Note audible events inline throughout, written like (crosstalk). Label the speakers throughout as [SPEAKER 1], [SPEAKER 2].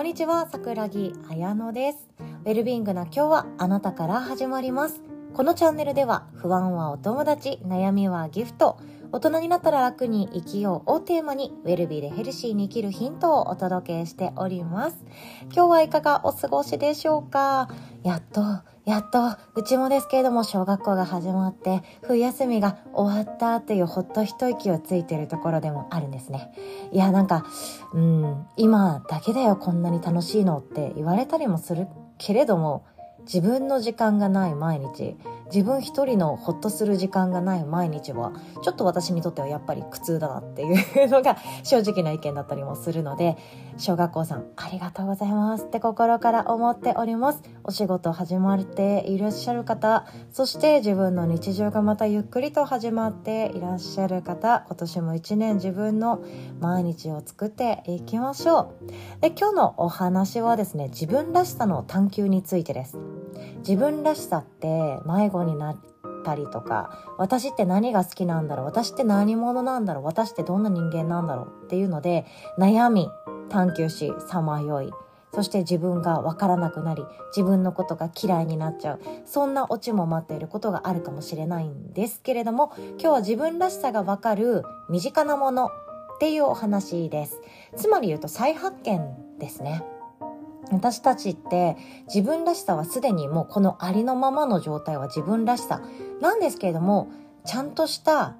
[SPEAKER 1] こんにちは、桜木彩乃です。ウェルビングな今日はあなたから始まります。このチャンネルでは不安はお友達、悩みはギフト、大人になったら楽に生きようをテーマにウェルビーでヘルシーに生きるヒントをお届けしております。今日はいかがお過ごしでしょうかやっと、やっと、うちもですけれども小学校が始まって冬休みが終わったっていうほっと一息をついているところでもあるんですね。いや、なんか、うん、今だけだよこんなに楽しいのって言われたりもするけれども、自分の時間がない毎日自分一人のほっとする時間がない毎日はちょっと私にとってはやっぱり苦痛だなっていうのが正直な意見だったりもするので小学校さんありがとうございますって心から思っております。お仕事始まっていらっしゃる方そして自分の日常がまたゆっくりと始まっていらっしゃる方今年も一年自分の毎日を作っていきましょう。で今日のお話はですね自分らしさの探求についてです。自分らしさって迷子になったりとか私って何が好きなんだろう私って何者なんだろう私ってどんな人間なんだろうっていうので悩み探求しさまよい。そして自分がわからなくなり自分のことが嫌いになっちゃう。そんなオチも待っていることがあるかもしれないんですけれども今日は自分らしさがわかる身近なものっていうお話です。つまり言うと再発見ですね。私たちって自分らしさはすでにもうこのありのままの状態は自分らしさ。なんですけれどもちゃんとした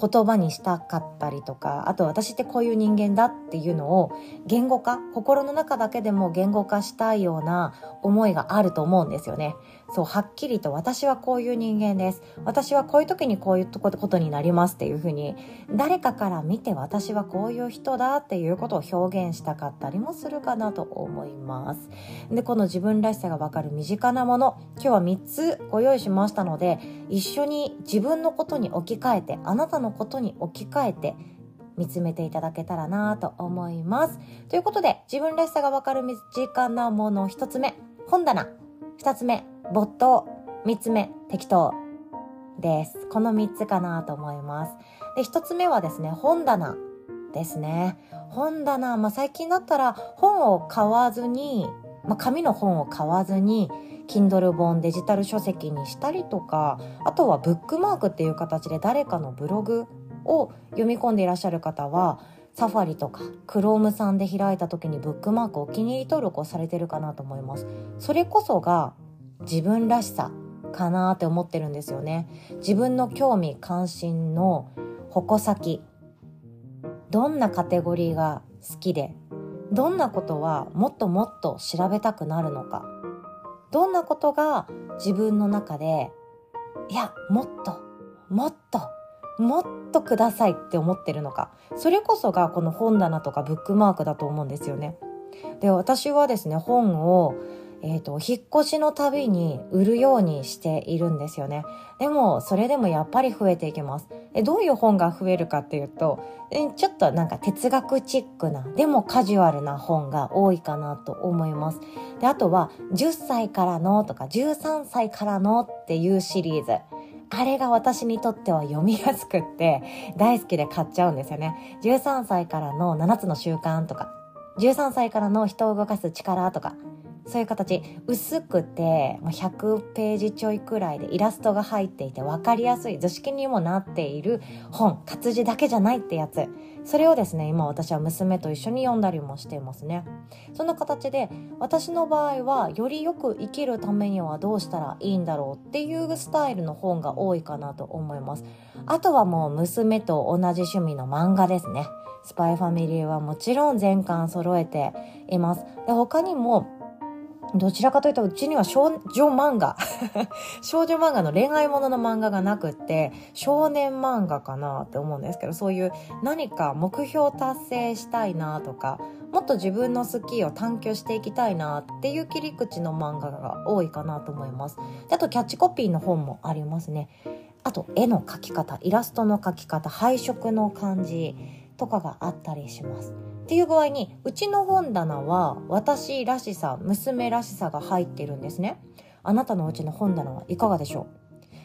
[SPEAKER 1] 言葉にしたかったりとかあと私ってこういう人間だっていうのを言語化心の中だけでも言語化したいような思いがあると思うんですよね。そうはっきりと私はこういう人間です私はこういう時にこういうことになりますっていうふうに誰かから見て私はこういう人だっていうことを表現したかったりもするかなと思いますでこの自分らしさがわかる身近なもの今日は3つご用意しましたので一緒に自分のことに置き換えてあなたのことに置き換えて見つめていただけたらなと思います。ということで、自分らしさがわかる身近なもの一つ目、本棚。二つ目、没頭。三つ目、適当。です。この三つかなと思います。で、一つ目はですね、本棚ですね。本棚、まあ、最近だったら本を買わずに、まあ、紙の本を買わずに、Kindle 本デジタル書籍にしたりとかあとはブックマークっていう形で誰かのブログを読み込んでいらっしゃる方はサファリとか Chrome さんで開いた時にブックマークお気に入り登録をされてるかなと思いますそれこそが自分らしさかなって思ってるんですよね自分の興味関心の矛先どんなカテゴリーが好きでどんなことはもっともっと調べたくなるのかどんなことが自分の中で、いや、もっと、もっと、もっとくださいって思ってるのか。それこそがこの本棚とかブックマークだと思うんですよね。で、私はですね、本をえっ、ー、と、引っ越しのたびに売るようにしているんですよね。でも、それでもやっぱり増えていきます。えどういう本が増えるかっていうと、えちょっとなんか哲学チックな、でもカジュアルな本が多いかなと思います。で、あとは、10歳からのとか、13歳からのっていうシリーズ。あれが私にとっては読みやすくって大好きで買っちゃうんですよね。13歳からの7つの習慣とか、13歳からの人を動かす力とか、そういう形。薄くて100ページちょいくらいでイラストが入っていて分かりやすい図式にもなっている本。活字だけじゃないってやつ。それをですね今私は娘と一緒に読んだりもしていますね。そんな形で私の場合はよりよく生きるためにはどうしたらいいんだろうっていうスタイルの本が多いかなと思います。あとはもう娘と同じ趣味の漫画ですね。スパイファミリーはもちろん全巻揃えています。で他にもどちらかというと、うちには少女漫画 (laughs) 少女漫画の恋愛ものの漫画がなくって、少年漫画かなって思うんですけど、そういう何か目標達成したいなとか、もっと自分の好きを探求していきたいなっていう切り口の漫画が多いかなと思います。あと、キャッチコピーの本もありますね。あと、絵の描き方、イラストの描き方、配色の感じとかがあったりします。っていう具合にうちの本棚は私らしさ娘らしさが入ってるんですねあなたのうちの本棚はいかがでしょ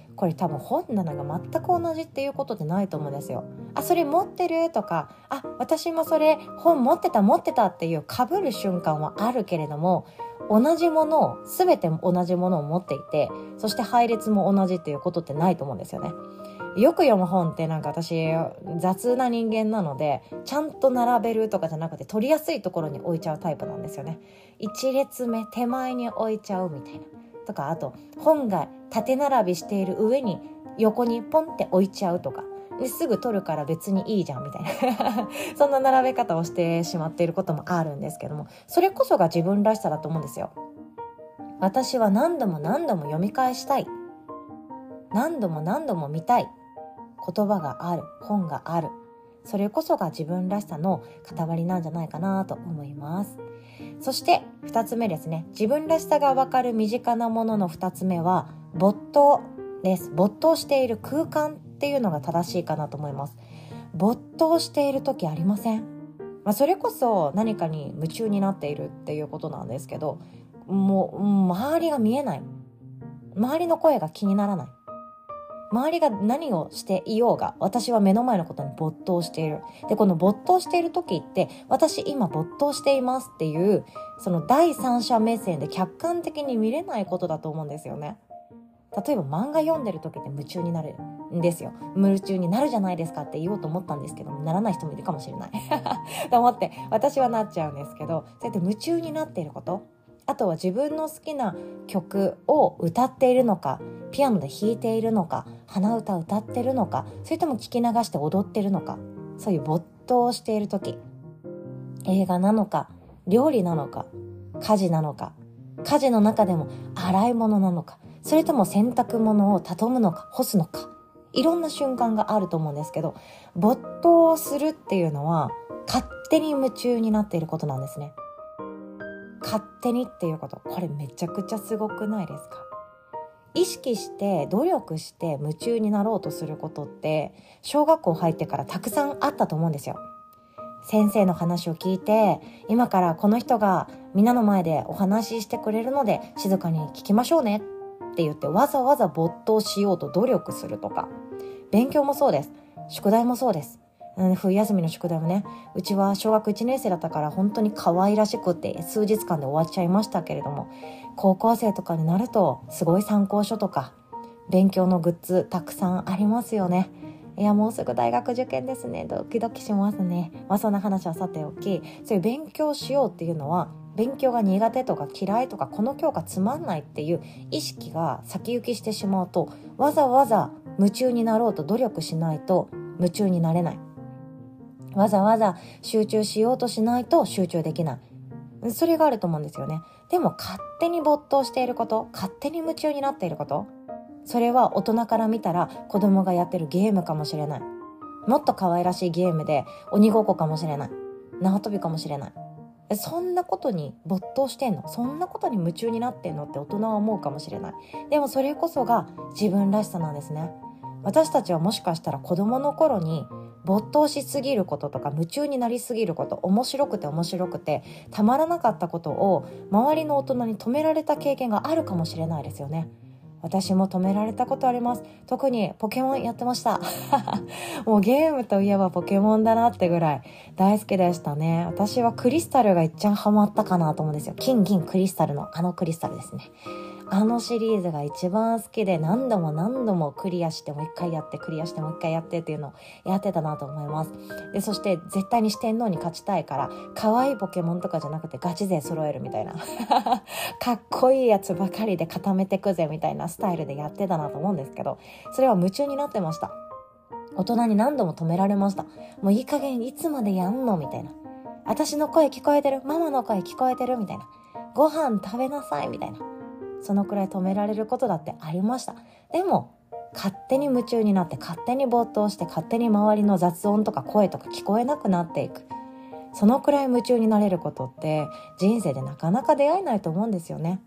[SPEAKER 1] う？これ多分本棚が全く同じっていうことでないと思うんですよ。あ、それ持ってる？とか、あ、私もそれ本持ってた持ってたっていう被る瞬間はあるけれども、同じものを、全て同じものを持っていて、そして配列も同じっていうことってないと思うんですよね。よく読む本ってなんか私雑な人間なのでちゃんと並べるとかじゃなくて取りやすいところに置いちゃうタイプなんですよね。1列目手前に置いちゃうみたいな。とかあと本が縦並びしている上に横にポンって置いちゃうとか。ですぐ取るから別にいいじゃんみたいな。(laughs) そんな並べ方をしてしまっていることもあるんですけども。それこそが自分らしさだと思うんですよ。私は何度も何度も読み返したい。何度も何度も見たい。言葉がある本がある。それこそが自分らしさの塊なんじゃないかなと思います。そして2つ目ですね。自分らしさがわかる身近なものの2つ目は没頭です。没頭している空間っていうのが正しいかなと思います。没頭している時ありません、まあ、それこそ何かに夢中になっているっていうことなんですけどもう周りが見えない。周りの声が気にならない。周りが何をしていようが、私は目の前のことに没頭している。で、この没頭している時って、私今没頭していますっていう、その第三者目線で客観的に見れないことだと思うんですよね。例えば漫画読んでる時って夢中になるんですよ。夢中になるじゃないですかって言おうと思ったんですけどならない人もいるかもしれない。(laughs) と思って、私はなっちゃうんですけど、そうやって夢中になっていること、あとは自分の好きな曲を歌っているのか、ピアノで弾いているのか、鼻歌歌ってるのか、それとも聞き流して踊ってるのか、そういう没頭している時、映画なのか、料理なのか、家事なのか、家事の中でも洗い物なのか、それとも洗濯物を畳むのか、干すのか、いろんな瞬間があると思うんですけど、没頭するっていうのは、勝手に夢中になっていることなんですね。勝手にっていうこと。これめちゃくちゃすごくないですか？意識して努力して夢中になろうとすることって小学校入ってからたくさんあったと思うんですよ。先生の話を聞いて今からこの人がみんなの前でお話ししてくれるので静かに聞きましょうね。って言ってわざわざ没頭しようと努力するとか。勉強もそうです。宿題もそうです。冬休みの宿題もねうちは小学1年生だったから本当に可愛らしくって数日間で終わっちゃいましたけれども高校生とかになるとすごい参考書とか勉強のグッズたくさんありますよね。いやもうすぐ大学受験ですね。ドキドキしますね。まあそんな話はさておきそういう勉強しようっていうのは勉強が苦手とか嫌いとかこの教科つまんないっていう意識が先行きしてしまうとわざわざ夢中になろうと努力しないと夢中になれない。わざわざ集中しようとしないと集中できない。それがあると思うんですよね。でも勝手に没頭していること、勝手に夢中になっていること、それは大人から見たら子供がやってるゲームかもしれない。もっと可愛らしいゲームで鬼ごっこかもしれない。縄跳びかもしれない。そんなことに没頭してんの？そんなことに夢中になってんの？って大人は思うかもしれない。でもそれこそが自分らしさなんですね。私たちはもしかしたら子供の頃に没頭しすぎることとか夢中になりすぎること面白くて面白くてたまらなかったことを周りの大人に止められた経験があるかもしれないですよね。私も止められたことあります。特にポケモンやってました。(laughs) もうゲームといえばポケモンだなってぐらい大好きでしたね。私はクリスタルが一番ハマったかなと思うんですよ。金銀クリスタルのあのクリスタルですね。あのシリーズが一番好きで何度も何度もクリアしてもう一回やってクリアしてもう一回やってっていうのをやってたなと思います。でそして絶対に四天王に勝ちたいから可愛いポケモンとかじゃなくてガチ勢揃えるみたいな。(laughs) かっこいいやつばかりで固めてくぜみたいなスタイルでやってたなと思うんですけどそれは夢中になってました。大人に何度も止められました。もういい加減いつまでやんのみたいな。私の声聞こえてるママの声聞こえてるみたいな。ご飯食べなさいみたいな。そのくらい止められることだってありました。でも勝手に夢中になって勝手に没頭して勝手に周りの雑音とか声とか聞こえなくなっていく。そのくらい夢中になれることって人生でなかなか出会えないと思うんですよね。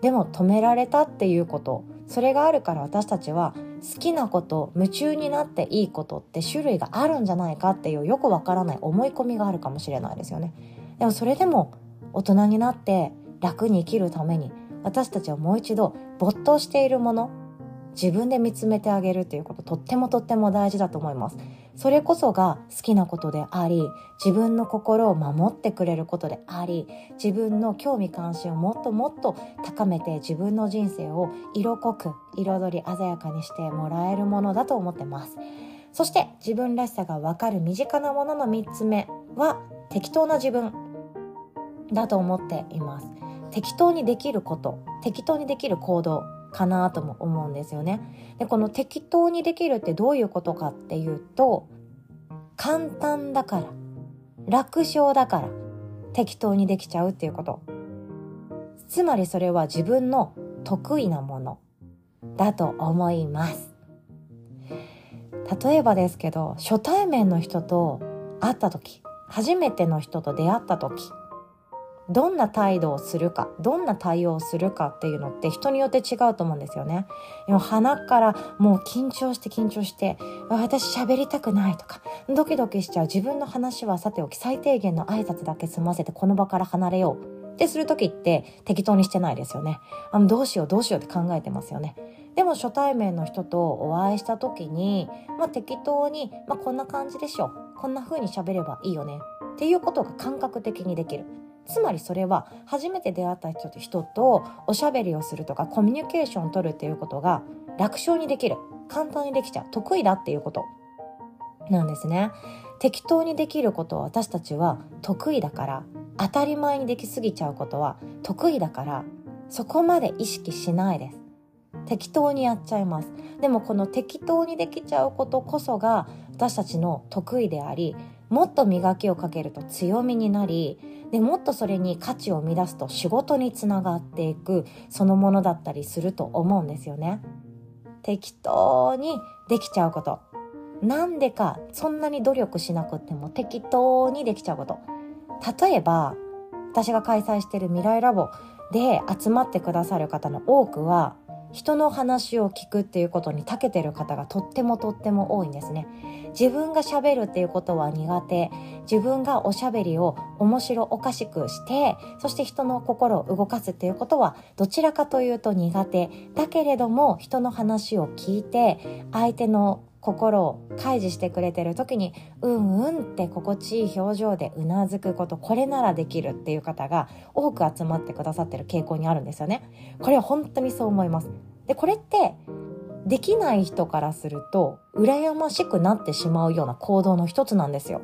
[SPEAKER 1] でも止められたっていうことそれがあるから私たちは好きなこと夢中になっていいことって種類があるんじゃないかっていうよくわからない思い込みがあるかもしれないですよね。でもそれでも大人になって楽に生きるために私たちはもう一度没頭しているもの自分で見つめてあげるっていうこととってもとっても大事だと思います。それこそが好きなことであり自分の心を守ってくれることであり自分の興味関心をもっともっと高めて自分の人生を色濃く彩り鮮やかにしてもらえるものだと思ってます。そして自分らしさがわかる身近なものの3つ目は適当な自分。だと思っています。適当にできること適当にできる行動かなとも思うんですよね。でこの適当にできるってどういうことかっていうと簡単だから楽勝だから適当にできちゃうっていうこと。つまりそれは自分の得意なものだと思います。例えばですけど初対面の人と会った時初めての人と出会った時どんな態度をするかどんな対応をするかっていうのって人によって違うと思うんですよね。でも鼻からもう緊張して緊張して私喋りたくないとかドキドキしちゃう自分の話はさておき最低限の挨拶だけ済ませてこの場から離れようってする時って適当にしてないですよね。あのどうしようどうしようって考えてますよね。でも初対面の人とお会いした時に、まあ、適当に、まあ、こんな感じでしょこんな風に喋ればいいよねっていうことが感覚的にできる。つまりそれは初めて出会った人と人とおしゃべりをするとかコミュニケーションを取るっていうことが楽勝にできる簡単にできちゃう得意だっていうこと。なんですね。適当にできることを私たちは得意だから当たり前にできすぎちゃうことは得意だからそこまで意識しないです。適当にやっちゃいます。でもこの適当にできちゃうことこそが私たちの得意でありもっと磨きをかけると強みになりでもっとそれに価値を生み出すと仕事につながっていくそのものだったりすると思うんですよね。適当にできちゃうこと。なんでかそんなに努力しなくても適当にできちゃうこと。例えば私が開催している未来ラボで集まってくださる方の多くは人の話を聞くっていうことに長けてる方がとってもとっても多いんですね。自分が喋るっていうことは苦手。自分がおしゃべりを面白おかしくして、そして人の心を動かすっていうことはどちらかというと苦手。だけれども人の話を聞いて相手の心を開示してくれてる時にうんうんって心地いい表情でうなずくことこれならできるっていう方が多く集まってくださってる傾向にあるんですよねこれは本当にそう思いますでこれってできない人からすると羨ましくなってしまうような行動の一つなんですよ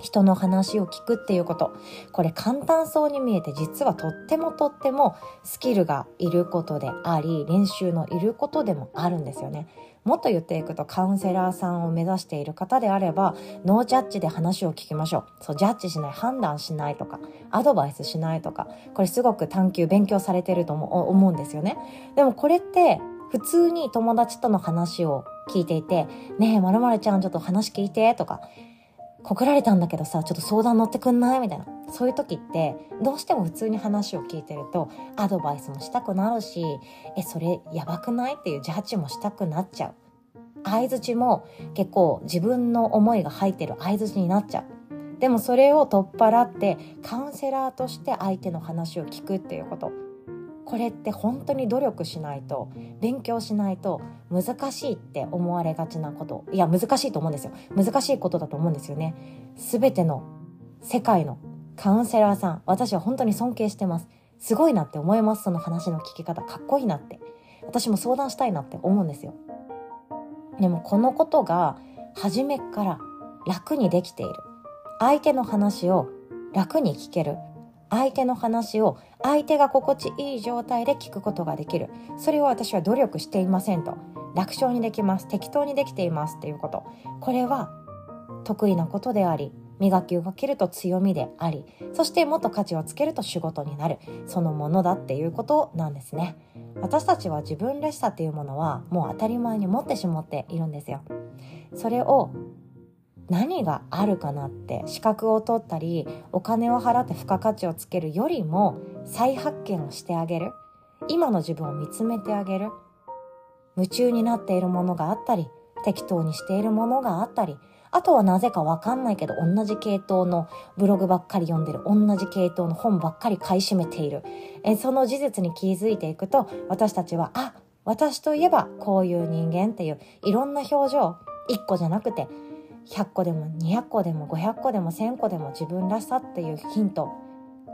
[SPEAKER 1] 人の話を聞くっていうこと。これ簡単そうに見えて実はとってもとってもスキルがいることであり、練習のいることでもあるんですよね。もっと言っていくとカウンセラーさんを目指している方であれば、ノージャッジで話を聞きましょう。そう、ジャッジしない、判断しないとか、アドバイスしないとか、これすごく探求、勉強されてると思うんですよね。でもこれって、普通に友達との話を聞いていて、ねえ、まるちゃんちょっと話聞いて、とか、告られたんだけどさ、ちょっと相談乗ってくんない？みたいな。そういう時って、どうしても普通に話を聞いてると、アドバイスもしたくなるし、え、それやばくない？っていうジャッジもしたくなっちゃう。相づちも結構自分の思いが入ってる相づちになっちゃう。でもそれを取っ払ってカウンセラーとして相手の話を聞くっていうこと。これって本当に努力しないと勉強しないと難しいって思われがちなこと。いや難しいと思うんですよ。難しいことだと思うんですよね。全ての世界のカウンセラーさん私は本当に尊敬してます。すごいなって思います。その話の聞き方。かっこいいなって。私も相談したいなって思うんですよ。でもこのことが初めから楽にできている。相手の話を楽に聞ける。相手の話を相手が心地いい状態で聞くことができる。それを私は努力していませんと。楽勝にできます。適当にできていますっていうこと。これは得意なことであり磨きをかけると強みでありそしてもっと価値をつけると仕事になる。そのものだっていうことなんですね。私たちは自分らしさっていうものはもう当たり前に持ってしまっているんですよ。それを何があるかなって資格を取ったりお金を払って付加価値をつけるよりも再発見をしてあげる。今の自分を見つめてあげる。夢中になっているものがあったり適当にしているものがあったりあとはなぜかわかんないけど同じ系統のブログばっかり読んでる同じ系統の本ばっかり買い占めている。えその事実に気づいていくと私たちはあ私といえばこういう人間っていういろんな表情1個じゃなくて100個でも200個でも500個でも1000個でも自分らしさっていうヒント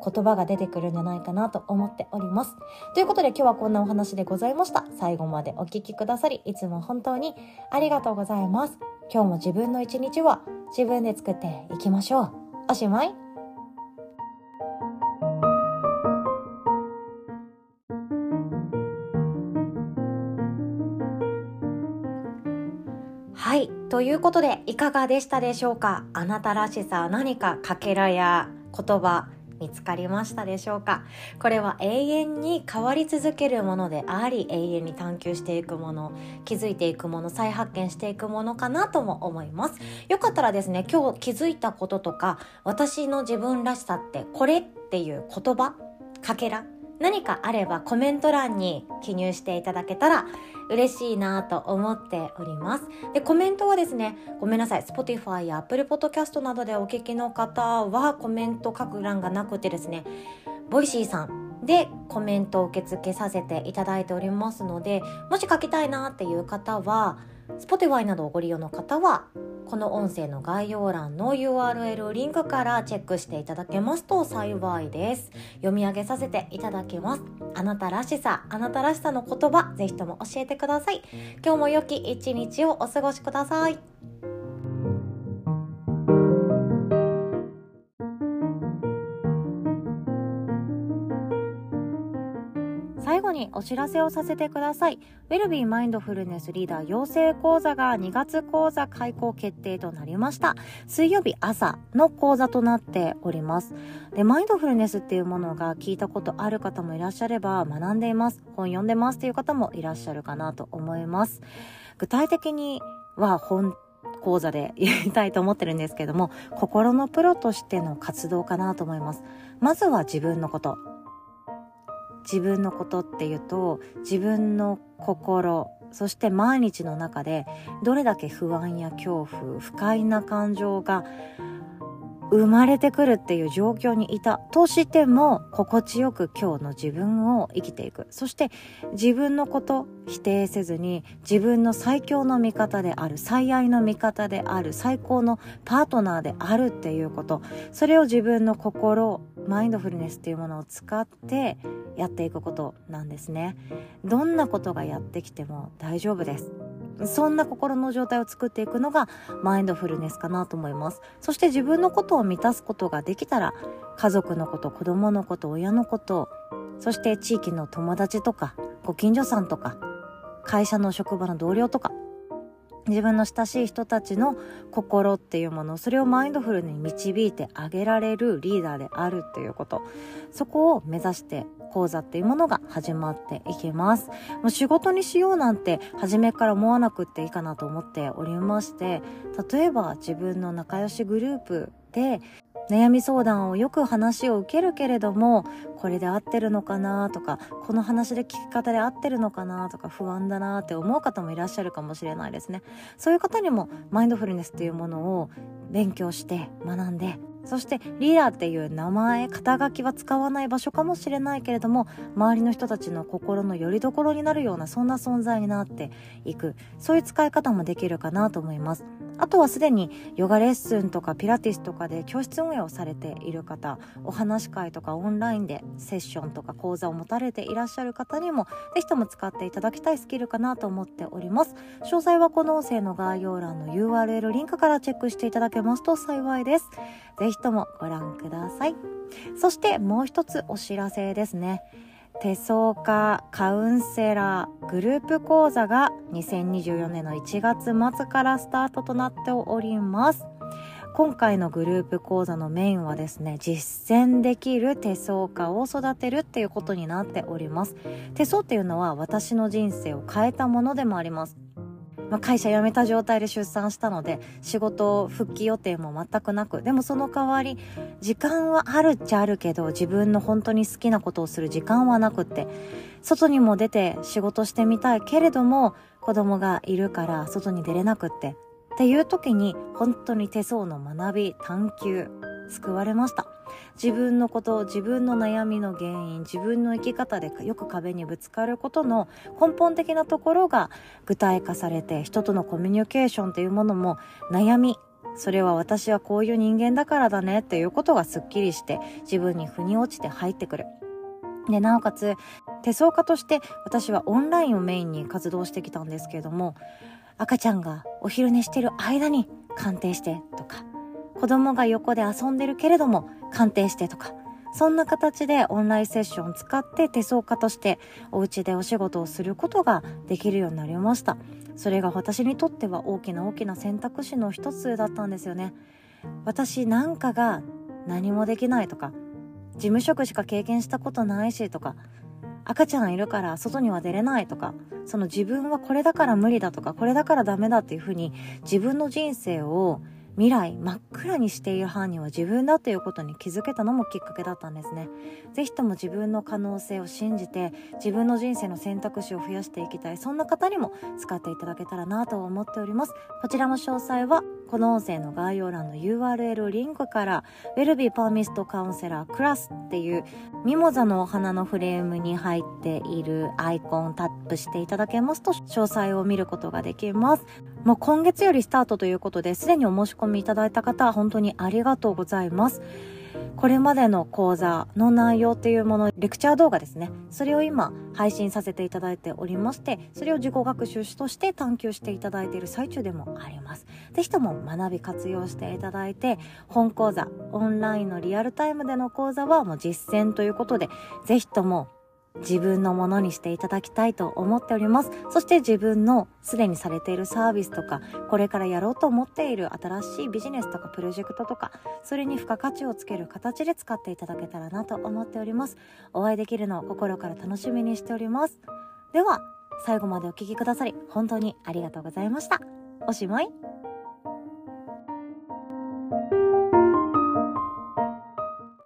[SPEAKER 1] 言葉が出てくるんじゃないかなと思っております。ということで今日はこんなお話でございました。最後までお聴きくださり、いつも本当にありがとうございます。今日も自分の一日は自分で作っていきましょう。おしまい。ということで、いかがでしたでしょうか？あなたらしさ、何かかけらや言葉、見つかりましたでしょうか？これは永遠に変わり続けるものであり永遠に探求していくもの気づいていくもの再発見していくものかなとも思います。よかったらですね今日気づいたこととか私の自分らしさってこれっていう言葉かけら何かあればコメント欄に記入していただけたら嬉しいなと思っております。で、コメントはですね、ごめんなさい、Spotify や Apple Podcast などでお聞きの方はコメント書く欄がなくてですね、ボイシーさんでコメントを受け付けさせていただいておりますので、もし書きたいなっていう方は、Spotify などをご利用の方はこの音声の概要欄の URL リンクからチェックしていただけますと幸いです。読み上げさせていただきます。あなたらしさ、あなたらしさの言葉、ぜひとも教えてください。今日も良き一日をお過ごしください。最後にお知らせをさせてください。ウェルビーマインドフルネスリーダー養成講座が2月講座開講決定となりました。水曜日朝の講座となっております。で、マインドフルネスっていうものが聞いたことある方もいらっしゃれば、学んでいます。本読んでますっていう方もいらっしゃるかなと思います。具体的には本講座でやりたいと思ってるんですけども、心のプロとしての活動かなと思います。まずは自分のこと。自分のことっていうと自分の心そして毎日の中でどれだけ不安や恐怖不快な感情が生まれてくるっていう状況にいたとしても心地よく今日の自分を生きていく。そして自分のこと否定せずに自分の最強の味方である最愛の味方である最高のパートナーであるっていうこと。それを自分の心マインドフルネスっていうものを使ってやっていくことなんですね。どんなことがやってきても大丈夫です。そんな心の状態を作っていくのがマインドフルネスかなと思います。そして自分のことを満たすことができたら家族のこと子供のこと親のことそして地域の友達とかご近所さんとか会社の職場の同僚とか自分の親しい人たちの心っていうものそれをマインドフルに導いてあげられるリーダーであるっていうことそこを目指して講座っていうものが始まっていきます。もう仕事にしようなんて初めから思わなくっていいかなと思っておりまして、例えば自分の仲良しグループで悩み相談をよく話を受けるけれどもこれで合ってるのかなとかこの話で聞き方で合ってるのかなとか不安だなって思う方もいらっしゃるかもしれないですね。そういう方にもマインドフルネスっていうものを勉強して学んでそしてリーダーっていう名前肩書きは使わない場所かもしれないけれども周りの人たちの心の拠り所になるようなそんな存在になっていくそういう使い方もできるかなと思います。あとはすでにヨガレッスンとかピラティスとかで教室運営をされている方お話し会とかオンラインでセッションとか講座を持たれていらっしゃる方にもぜひとも使っていただきたいスキルかなと思っております。詳細はこの音声の概要欄の URL リンクからチェックしていただけますと幸いです。ぜひともご覧ください。そしてもう一つお知らせですね。手相家カウンセラーグループ講座が2024年の1月末からスタートとなっております。今回のグループ講座のメインはですね実践できる手相家を育てるっていうことになっております。手相っていうのは私の人生を変えたものでもあります。まあ、会社辞めた状態で出産したので仕事復帰予定も全くなくでもその代わり時間はあるっちゃあるけど自分の本当に好きなことをする時間はなくって外にも出て仕事してみたいけれども子供がいるから外に出れなくってっていう時に本当に手相の学び探求救われました。自分のこと自分の悩みの原因自分の生き方でよく壁にぶつかることの根本的なところが具体化されて人とのコミュニケーションというものも悩み。それは私はこういう人間だからだねっていうことがすっきりして自分に腑に落ちて入ってくる。でなおかつ手相家として私はオンラインをメインに活動してきたんですけれども赤ちゃんがお昼寝してる間に鑑定してとか子供が横で遊んでるけれども鑑定してとかそんな形でオンラインセッションを使って手相家としてお家でお仕事をすることができるようになりました。それが私にとっては大きな大きな選択肢の一つだったんですよね。私なんかが何もできないとか事務職しか経験したことないしとか赤ちゃんいるから外には出れないとかその自分はこれだから無理だとかこれだからダメだっていうふうに自分の人生を未来真っ暗にしている犯人は自分だということに気づけたのもきっかけだったんですね。是非とも自分の可能性を信じて自分の人生の選択肢を増やしていきたいそんな方にも使っていただけたらなと思っております。こちらの詳細はこの音声の概要欄の URL リンクからウェルビーパーミストカウンセラークラスっていうミモザのお花のフレームに入っているアイコンタップしていただけますと詳細を見ることができます。もう今月よりスタートということですでにお申し込みいただいた方本当にありがとうございます。これまでの講座の内容っていうもの、レクチャー動画ですね。それを今配信させていただいておりまして、それを自己学習として探求していただいている最中でもあります。ぜひとも学び活用していただいて、本講座、オンラインのリアルタイムでの講座はもう実践ということで、ぜひとも自分のものにしていただきたいと思っております。そして自分のすでにされているサービスとか、これからやろうと思っている新しいビジネスとかプロジェクトとか、それに付加価値をつける形で使っていただけたらなと思っております。お会いできるのを心から楽しみにしております。では、最後までお聴きくださり、本当にありがとうございました。おしまい。